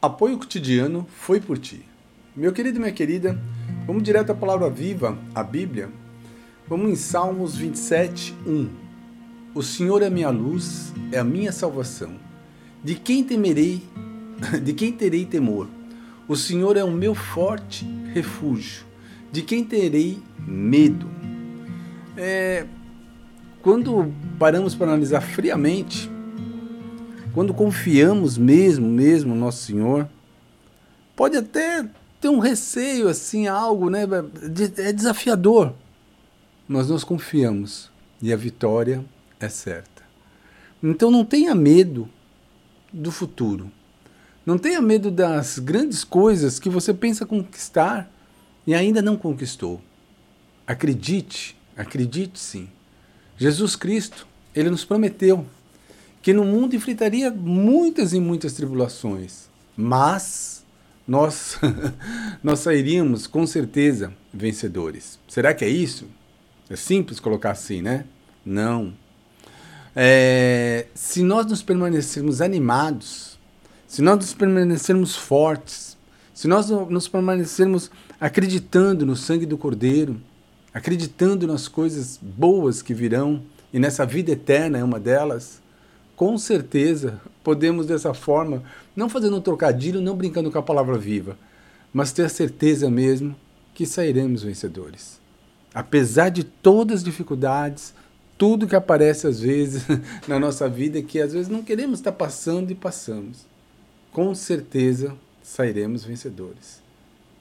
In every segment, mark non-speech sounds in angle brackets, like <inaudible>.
Apoio cotidiano foi por ti. Meu querido e minha querida, vamos direto à palavra viva, a Bíblia. Vamos em Salmos 27, 1. O Senhor é minha luz, é a minha salvação. De quem temerei? <laughs> De quem terei temor? O Senhor é o meu forte refúgio. De quem terei medo? É, quando paramos para analisar friamente, quando confiamos mesmo, mesmo no nosso Senhor, pode até ter um receio, assim, algo, né? É desafiador. Mas nós confiamos e a vitória é certa. Então não tenha medo do futuro. Não tenha medo das grandes coisas que você pensa conquistar e ainda não conquistou. Acredite, acredite sim. Jesus Cristo, ele nos prometeu que no mundo enfrentaria muitas e muitas tribulações, mas nós <laughs> nós sairíamos com certeza vencedores. Será que é isso? É simples colocar assim, né? Não. É, se nós nos permanecermos animados, se nós nos permanecermos fortes, se nós nos permanecermos acreditando no sangue do Cordeiro, acreditando nas coisas boas que virão, e nessa vida eterna é uma delas, com certeza podemos dessa forma, não fazendo um trocadilho, não brincando com a palavra viva, mas ter a certeza mesmo que sairemos vencedores. Apesar de todas as dificuldades, tudo que aparece às vezes <laughs> na nossa vida que às vezes não queremos estar passando e passamos, com certeza sairemos vencedores.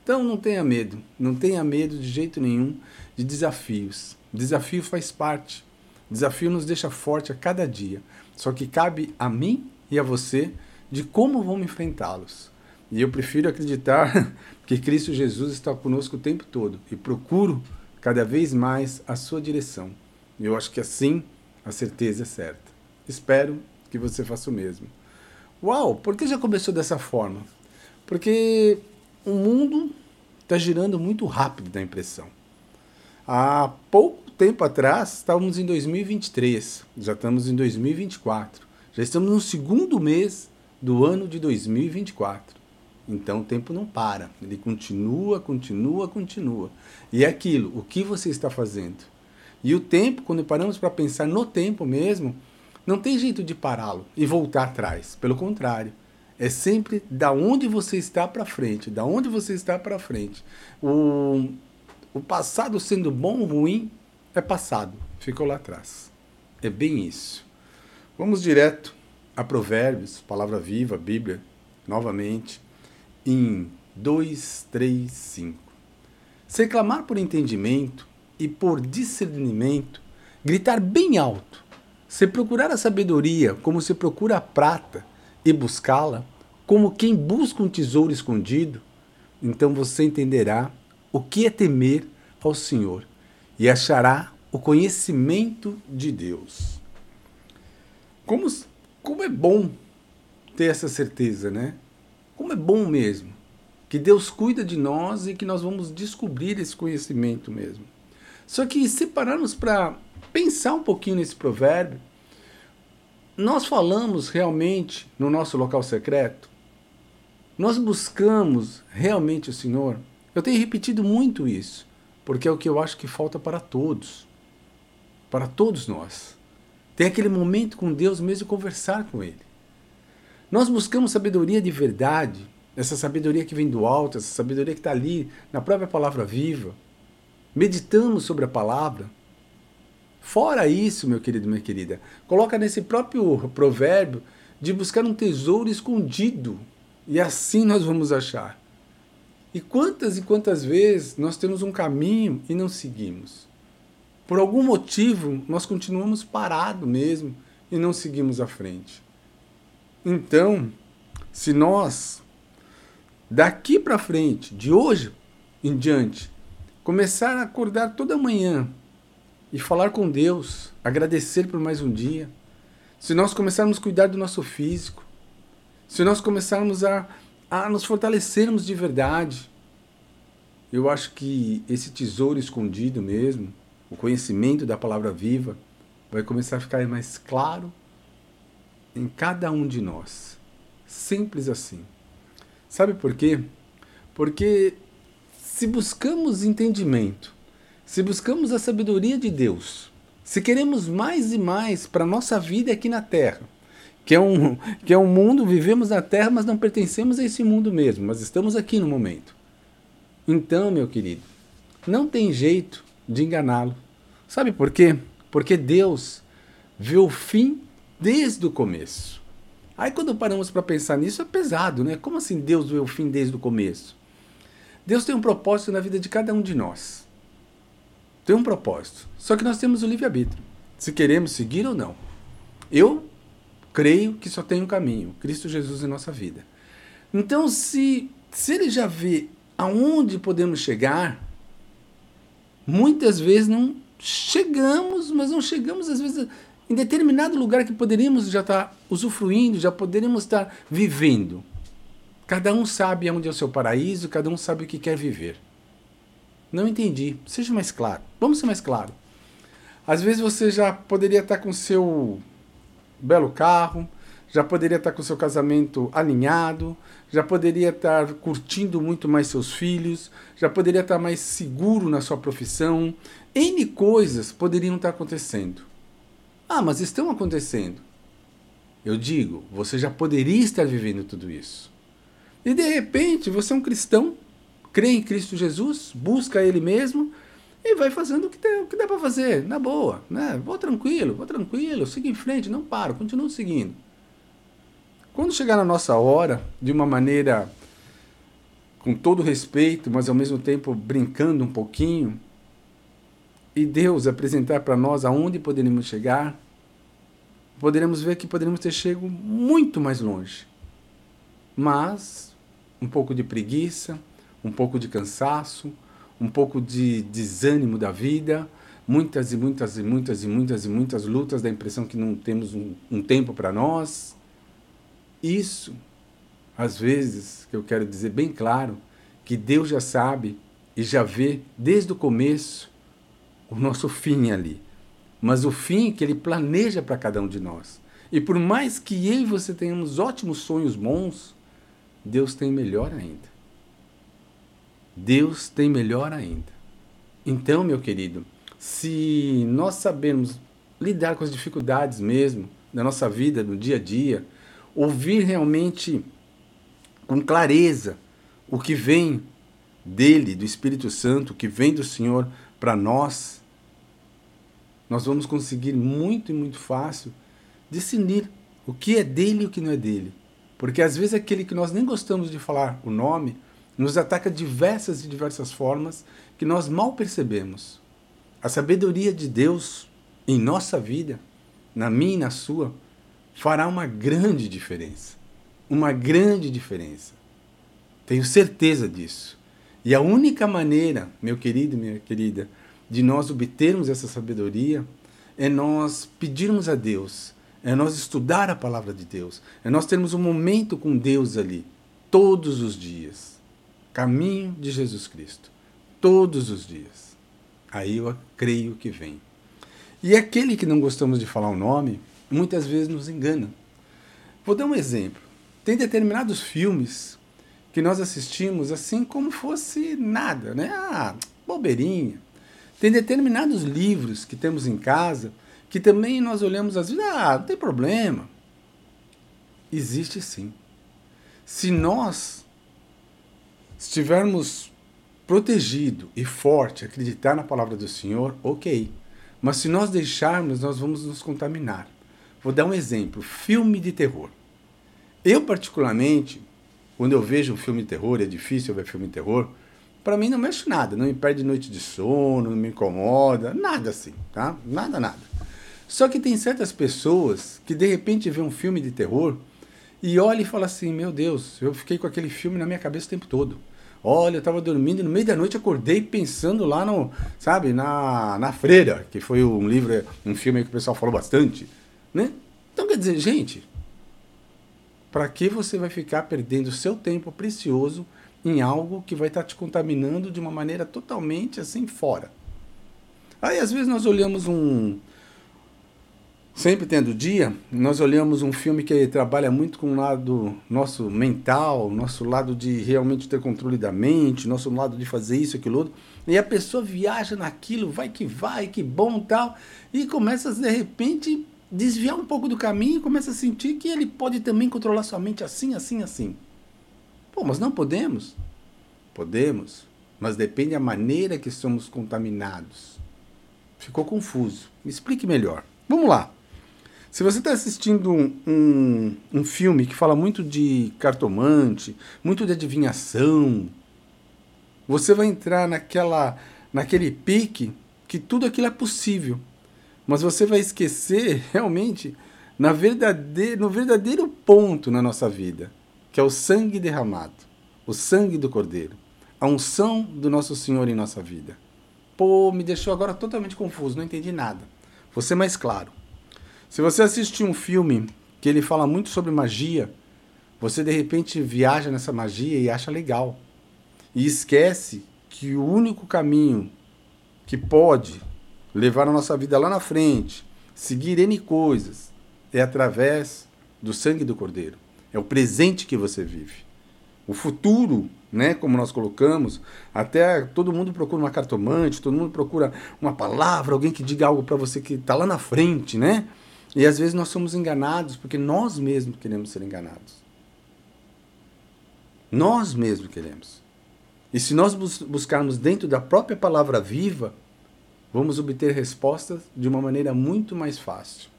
Então não tenha medo, não tenha medo de jeito nenhum de desafios. Desafio faz parte. Desafio nos deixa forte a cada dia. Só que cabe a mim e a você de como vamos enfrentá-los. E eu prefiro acreditar <laughs> que Cristo Jesus está conosco o tempo todo e procuro cada vez mais a sua direção. Eu acho que assim a certeza é certa. Espero que você faça o mesmo. Uau, por que já começou dessa forma? Porque o mundo está girando muito rápido da impressão. Há pouco tempo atrás, estávamos em 2023, já estamos em 2024. Já estamos no segundo mês do ano de 2024. Então o tempo não para, ele continua, continua, continua. E é aquilo, o que você está fazendo? E o tempo, quando paramos para pensar no tempo mesmo, não tem jeito de pará-lo e voltar atrás. Pelo contrário, é sempre da onde você está para frente, da onde você está para frente. O, o passado sendo bom ou ruim é passado, ficou lá atrás. É bem isso. Vamos direto a Provérbios, palavra viva, Bíblia, novamente, em 2, 3, 5. Se clamar por entendimento e por discernimento, gritar bem alto, se procurar a sabedoria como se procura a prata e buscá-la, como quem busca um tesouro escondido, então você entenderá o que é temer ao Senhor e achará o conhecimento de Deus. Como, como é bom ter essa certeza, né? Como é bom mesmo que Deus cuida de nós e que nós vamos descobrir esse conhecimento mesmo. Só que se pararmos para pensar um pouquinho nesse provérbio, nós falamos realmente no nosso local secreto? Nós buscamos realmente o Senhor? Eu tenho repetido muito isso porque é o que eu acho que falta para todos, para todos nós. Tem aquele momento com Deus mesmo conversar com Ele. Nós buscamos sabedoria de verdade, essa sabedoria que vem do alto, essa sabedoria que está ali na própria palavra viva. Meditamos sobre a palavra. Fora isso, meu querido, minha querida, coloca nesse próprio provérbio de buscar um tesouro escondido. E assim nós vamos achar. E quantas e quantas vezes nós temos um caminho e não seguimos? Por algum motivo, nós continuamos parados mesmo e não seguimos à frente. Então, se nós, daqui para frente, de hoje em diante, começar a acordar toda manhã e falar com Deus, agradecer por mais um dia, se nós começarmos a cuidar do nosso físico, se nós começarmos a a nos fortalecermos de verdade. Eu acho que esse tesouro escondido mesmo, o conhecimento da palavra viva, vai começar a ficar mais claro em cada um de nós. Simples assim. Sabe por quê? Porque se buscamos entendimento, se buscamos a sabedoria de Deus, se queremos mais e mais para a nossa vida aqui na Terra, que é, um, que é um mundo, vivemos na Terra, mas não pertencemos a esse mundo mesmo, mas estamos aqui no momento. Então, meu querido, não tem jeito de enganá-lo. Sabe por quê? Porque Deus vê o fim desde o começo. Aí quando paramos para pensar nisso é pesado, né? Como assim Deus vê o fim desde o começo? Deus tem um propósito na vida de cada um de nós. Tem um propósito. Só que nós temos o livre-arbítrio. Se queremos seguir ou não. Eu creio que só tem um caminho, Cristo Jesus em nossa vida. Então, se, se ele já vê aonde podemos chegar, muitas vezes não chegamos, mas não chegamos às vezes em determinado lugar que poderíamos já estar usufruindo, já poderíamos estar vivendo. Cada um sabe onde é o seu paraíso, cada um sabe o que quer viver. Não entendi. Seja mais claro. Vamos ser mais claro. Às vezes você já poderia estar com seu belo carro, já poderia estar com seu casamento alinhado, já poderia estar curtindo muito mais seus filhos, já poderia estar mais seguro na sua profissão. N coisas poderiam estar acontecendo. Ah, mas estão acontecendo. Eu digo, você já poderia estar vivendo tudo isso. E de repente, você é um cristão, crê em Cristo Jesus, busca Ele mesmo e vai fazendo o que, tem, o que dá para fazer, na boa. Né? Vou tranquilo, vou tranquilo, siga em frente, não paro, continuo seguindo. Quando chegar na nossa hora, de uma maneira com todo respeito, mas ao mesmo tempo brincando um pouquinho, e Deus apresentar para nós aonde poderíamos chegar, poderemos ver que poderíamos ter chegado muito mais longe. Mas um pouco de preguiça, um pouco de cansaço, um pouco de desânimo da vida, muitas e muitas e muitas e muitas e muitas lutas, da impressão que não temos um, um tempo para nós. Isso, às vezes, que eu quero dizer bem claro, que Deus já sabe e já vê desde o começo o nosso fim ali. Mas o fim que ele planeja para cada um de nós. E por mais que eu e você tenhamos ótimos sonhos bons, Deus tem melhor ainda. Deus tem melhor ainda. Então, meu querido, se nós sabemos lidar com as dificuldades mesmo da nossa vida, no dia a dia, ouvir realmente com clareza o que vem dele, do Espírito Santo, o que vem do Senhor para nós, nós vamos conseguir muito e muito fácil discernir o que é dele e o que não é dele. Porque às vezes aquele que nós nem gostamos de falar o nome nos ataca diversas e diversas formas que nós mal percebemos. A sabedoria de Deus em nossa vida, na minha e na sua, fará uma grande diferença. Uma grande diferença. Tenho certeza disso. E a única maneira, meu querido minha querida, de nós obtermos essa sabedoria é nós pedirmos a Deus, é nós estudar a palavra de Deus, é nós termos um momento com Deus ali, todos os dias. Caminho de Jesus Cristo, todos os dias. Aí eu creio que vem. E aquele que não gostamos de falar o nome, muitas vezes nos engana. Vou dar um exemplo. Tem determinados filmes que nós assistimos assim como fosse nada, né? Ah, bobeirinha. Tem determinados livros que temos em casa que também nós olhamos às vezes, ah, não tem problema. Existe sim. Se nós estivermos protegido e forte, acreditar na palavra do Senhor, ok. Mas se nós deixarmos, nós vamos nos contaminar. Vou dar um exemplo: filme de terror. Eu, particularmente, quando eu vejo um filme de terror, é difícil ver filme de terror, para mim não mexe nada, não me perde noite de sono, não me incomoda, nada assim, tá? Nada, nada. Só que tem certas pessoas que de repente vê um filme de terror e olha e fala assim: Meu Deus, eu fiquei com aquele filme na minha cabeça o tempo todo. Olha, eu estava dormindo e no meio da noite acordei pensando lá no, sabe, na, na Freira, que foi um livro, um filme que o pessoal falou bastante, né? Então quer dizer, gente, para que você vai ficar perdendo seu tempo precioso em algo que vai estar tá te contaminando de uma maneira totalmente assim fora. Aí às vezes nós olhamos um Sempre tendo dia, nós olhamos um filme que trabalha muito com o lado nosso mental, nosso lado de realmente ter controle da mente, nosso lado de fazer isso, aquilo outro. E a pessoa viaja naquilo, vai que vai, que bom tal, e começa de repente desviar um pouco do caminho e começa a sentir que ele pode também controlar sua mente assim, assim, assim. Pô, mas não podemos? Podemos, mas depende da maneira que somos contaminados. Ficou confuso. Me explique melhor. Vamos lá. Se você está assistindo um, um, filme que fala muito de cartomante, muito de adivinhação, você vai entrar naquela, naquele pique que tudo aquilo é possível. Mas você vai esquecer <laughs> realmente na verdadeiro, no verdadeiro ponto na nossa vida, que é o sangue derramado, o sangue do Cordeiro, a unção do nosso Senhor em nossa vida. Pô, me deixou agora totalmente confuso, não entendi nada. Ser mais claro. Se você assistir um filme que ele fala muito sobre magia, você de repente viaja nessa magia e acha legal. E esquece que o único caminho que pode levar a nossa vida lá na frente, seguir N coisas, é através do sangue do Cordeiro. É o presente que você vive. O futuro, né, como nós colocamos, até todo mundo procura uma cartomante, todo mundo procura uma palavra, alguém que diga algo para você que está lá na frente, né? E às vezes nós somos enganados porque nós mesmos queremos ser enganados. Nós mesmos queremos. E se nós buscarmos dentro da própria palavra viva, vamos obter respostas de uma maneira muito mais fácil.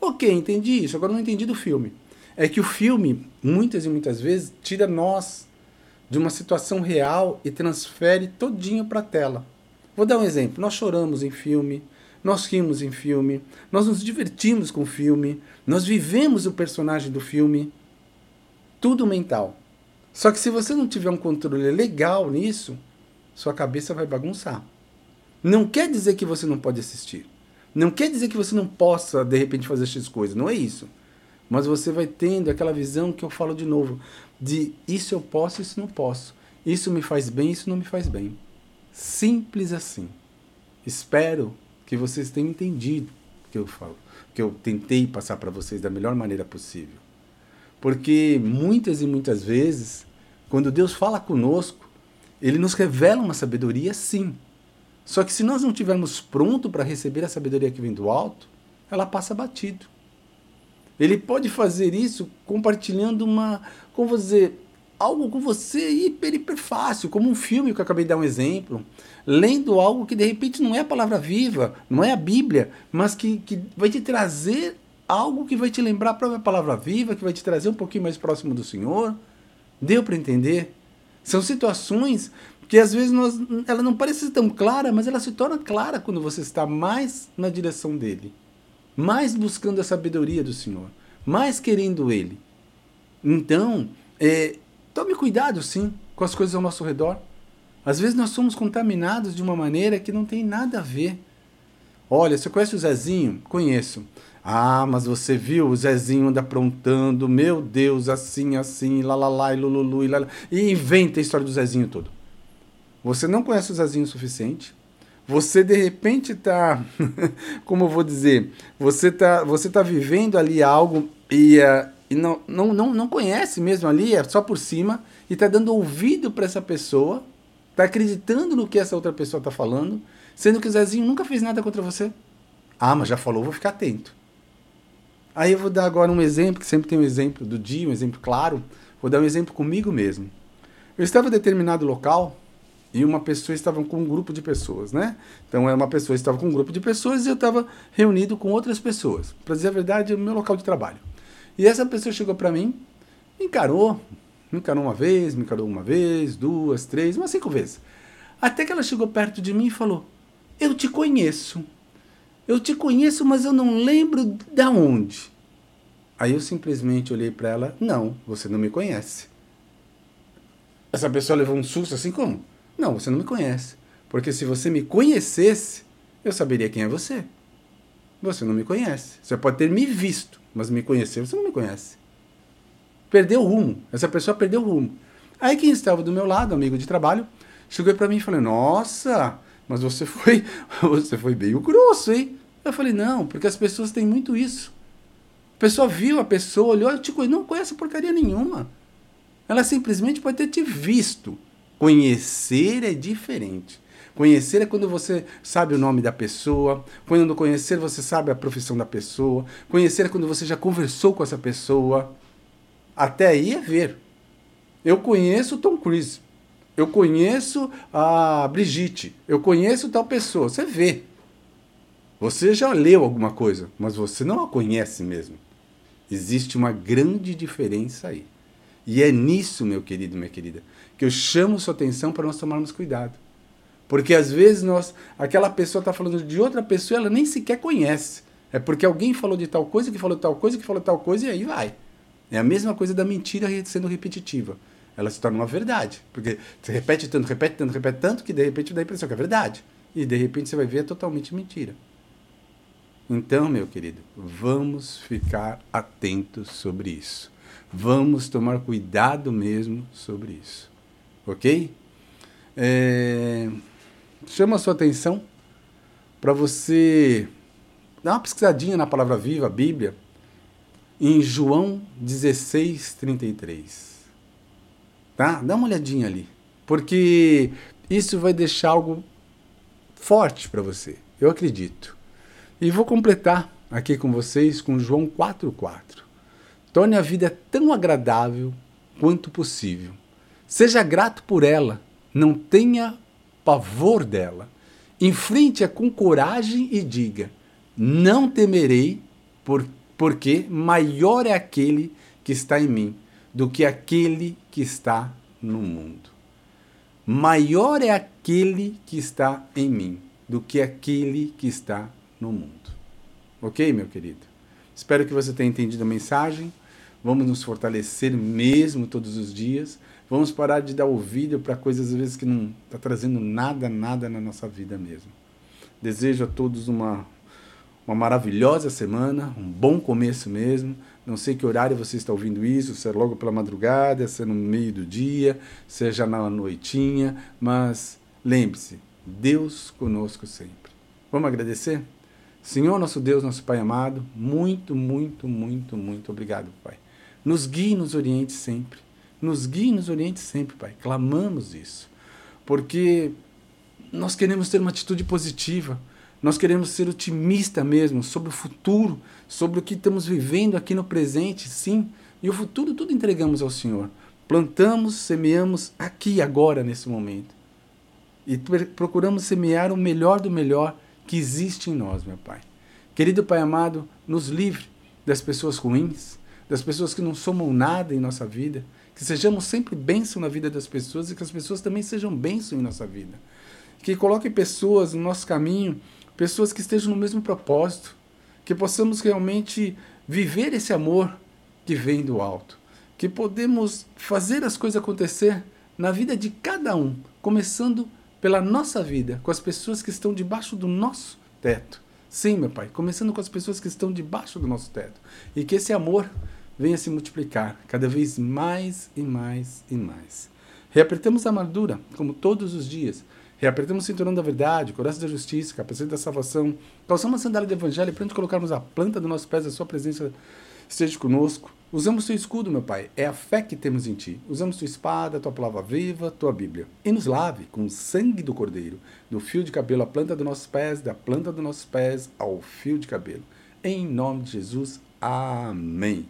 Ok, entendi isso, agora não entendi do filme. É que o filme, muitas e muitas vezes, tira nós de uma situação real e transfere todinho para a tela. Vou dar um exemplo. Nós choramos em filme, nós rimos em filme, nós nos divertimos com o filme, nós vivemos o personagem do filme. Tudo mental. Só que se você não tiver um controle legal nisso, sua cabeça vai bagunçar. Não quer dizer que você não pode assistir. Não quer dizer que você não possa, de repente, fazer essas coisas. Não é isso. Mas você vai tendo aquela visão que eu falo de novo: de isso eu posso, isso não posso. Isso me faz bem, isso não me faz bem. Simples assim. Espero que vocês tenham entendido o que eu falo, que eu tentei passar para vocês da melhor maneira possível. Porque muitas e muitas vezes, quando Deus fala conosco, ele nos revela uma sabedoria sim. Só que se nós não estivermos pronto para receber a sabedoria que vem do alto, ela passa batido. Ele pode fazer isso compartilhando uma, como dizer, algo com você hiper, hiper fácil, como um filme que eu acabei de dar um exemplo, lendo algo que de repente não é a palavra viva, não é a Bíblia, mas que, que vai te trazer algo que vai te lembrar a própria palavra viva, que vai te trazer um pouquinho mais próximo do Senhor. Deu para entender? São situações que às vezes nós, ela não parece tão clara, mas ela se torna clara quando você está mais na direção dele, mais buscando a sabedoria do Senhor, mais querendo Ele. Então, é, Tome cuidado, sim, com as coisas ao nosso redor. Às vezes nós somos contaminados de uma maneira que não tem nada a ver. Olha, você conhece o Zezinho? Conheço. Ah, mas você viu o Zezinho anda aprontando, meu Deus, assim, assim, lá, lá, lá, e lululu, e lá, lá, e inventa a história do Zezinho todo. Você não conhece o Zezinho o suficiente. Você de repente está, <laughs> como eu vou dizer, você está você tá vivendo ali algo e, uh, e não, não, não, não conhece mesmo ali, é só por cima, e está dando ouvido para essa pessoa, está acreditando no que essa outra pessoa está falando, sendo que o Zezinho nunca fez nada contra você. Ah, mas já falou, vou ficar atento. Aí eu vou dar agora um exemplo, que sempre tem um exemplo do dia, um exemplo claro. Vou dar um exemplo comigo mesmo. Eu estava em determinado local e uma pessoa estava com um grupo de pessoas, né? Então, é uma pessoa estava com um grupo de pessoas e eu estava reunido com outras pessoas. Para dizer a verdade, é o meu local de trabalho. E essa pessoa chegou para mim, me encarou, me encarou uma vez, me encarou uma vez, duas, três, umas cinco vezes. Até que ela chegou perto de mim e falou: Eu te conheço. Eu te conheço, mas eu não lembro da onde. Aí eu simplesmente olhei para ela: Não, você não me conhece. Essa pessoa levou um susto assim como? Não, você não me conhece. Porque se você me conhecesse, eu saberia quem é você. Você não me conhece. Você pode ter me visto, mas me conhecer, você não me conhece. Perdeu o rumo. Essa pessoa perdeu o rumo. Aí quem estava do meu lado, amigo de trabalho, chegou para mim e falou: Nossa, mas você foi, <laughs> você foi meio grosso, hein? Eu falei, não, porque as pessoas têm muito isso. A pessoa viu a pessoa, olhou, te não conhece porcaria nenhuma. Ela simplesmente pode ter te visto. Conhecer é diferente. Conhecer é quando você sabe o nome da pessoa. Quando conhecer, você sabe a profissão da pessoa. Conhecer é quando você já conversou com essa pessoa. Até aí é ver. Eu conheço Tom Cruise. Eu conheço a Brigitte. Eu conheço tal pessoa. Você vê. Você já leu alguma coisa, mas você não a conhece mesmo. Existe uma grande diferença aí. E é nisso, meu querido, minha querida, que eu chamo sua atenção para nós tomarmos cuidado. Porque às vezes nós, aquela pessoa está falando de outra pessoa, ela nem sequer conhece. É porque alguém falou de tal coisa, que falou tal coisa, que falou tal coisa, e aí vai. É a mesma coisa da mentira sendo repetitiva. Ela se torna uma verdade. Porque você repete tanto, repete tanto, repete tanto, que de repente dá a impressão que é verdade. E de repente você vai ver é totalmente mentira. Então, meu querido, vamos ficar atentos sobre isso. Vamos tomar cuidado mesmo sobre isso. Ok? É... Chama a sua atenção para você dar uma pesquisadinha na palavra viva, a Bíblia, em João 16, 33. Tá? Dá uma olhadinha ali. Porque isso vai deixar algo forte para você. Eu acredito. E vou completar aqui com vocês com João 4,4. Torne a vida tão agradável quanto possível. Seja grato por ela, não tenha pavor dela. Enfrente-a com coragem e diga: Não temerei, por, porque maior é aquele que está em mim do que aquele que está no mundo. Maior é aquele que está em mim do que aquele que está no mundo. Ok, meu querido? Espero que você tenha entendido a mensagem. Vamos nos fortalecer mesmo todos os dias. Vamos parar de dar ouvido para coisas às vezes que não está trazendo nada, nada na nossa vida mesmo. Desejo a todos uma, uma maravilhosa semana, um bom começo mesmo. Não sei que horário você está ouvindo isso, se é logo pela madrugada, se é no meio do dia, seja é na noitinha, mas lembre-se, Deus conosco sempre. Vamos agradecer? Senhor, nosso Deus, nosso Pai amado, muito, muito, muito, muito obrigado, Pai. Nos guie, nos oriente sempre. Nos guie, nos oriente sempre, Pai. Clamamos isso. Porque nós queremos ter uma atitude positiva. Nós queremos ser otimista mesmo sobre o futuro, sobre o que estamos vivendo aqui no presente, sim. E o futuro tudo entregamos ao Senhor. Plantamos, semeamos aqui agora nesse momento. E procuramos semear o melhor do melhor que existe em nós, meu Pai. Querido Pai amado, nos livre das pessoas ruins, das pessoas que não somam nada em nossa vida, que sejamos sempre bênção na vida das pessoas e que as pessoas também sejam bênção em nossa vida. Que coloque pessoas no nosso caminho, pessoas que estejam no mesmo propósito, que possamos realmente viver esse amor que vem do alto, que podemos fazer as coisas acontecer na vida de cada um, começando pela nossa vida, com as pessoas que estão debaixo do nosso teto. Sim, meu Pai, começando com as pessoas que estão debaixo do nosso teto. E que esse amor venha se multiplicar cada vez mais e mais e mais. Reapertamos a armadura, como todos os dias. Reapertamos o cinturão da verdade, coração da justiça, capacete da salvação. Calçamos a sandália do evangelho para onde colocarmos a planta do nosso pé, a sua presença esteja conosco. Usamos teu escudo, meu Pai, é a fé que temos em ti. Usamos tua espada, tua palavra viva, tua Bíblia. E nos lave com o sangue do Cordeiro, do fio de cabelo à planta dos nossos pés, da planta dos nossos pés ao fio de cabelo. Em nome de Jesus, amém.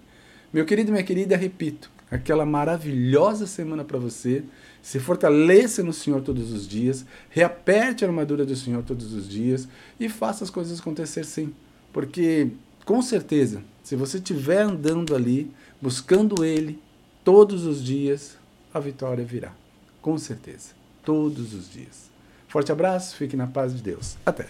Meu querido minha querida, repito, aquela maravilhosa semana para você. Se fortaleça no Senhor todos os dias, reaperte a armadura do Senhor todos os dias e faça as coisas acontecer sim. Porque, com certeza, se você estiver andando ali, buscando Ele todos os dias, a vitória virá. Com certeza. Todos os dias. Forte abraço, fique na paz de Deus. Até.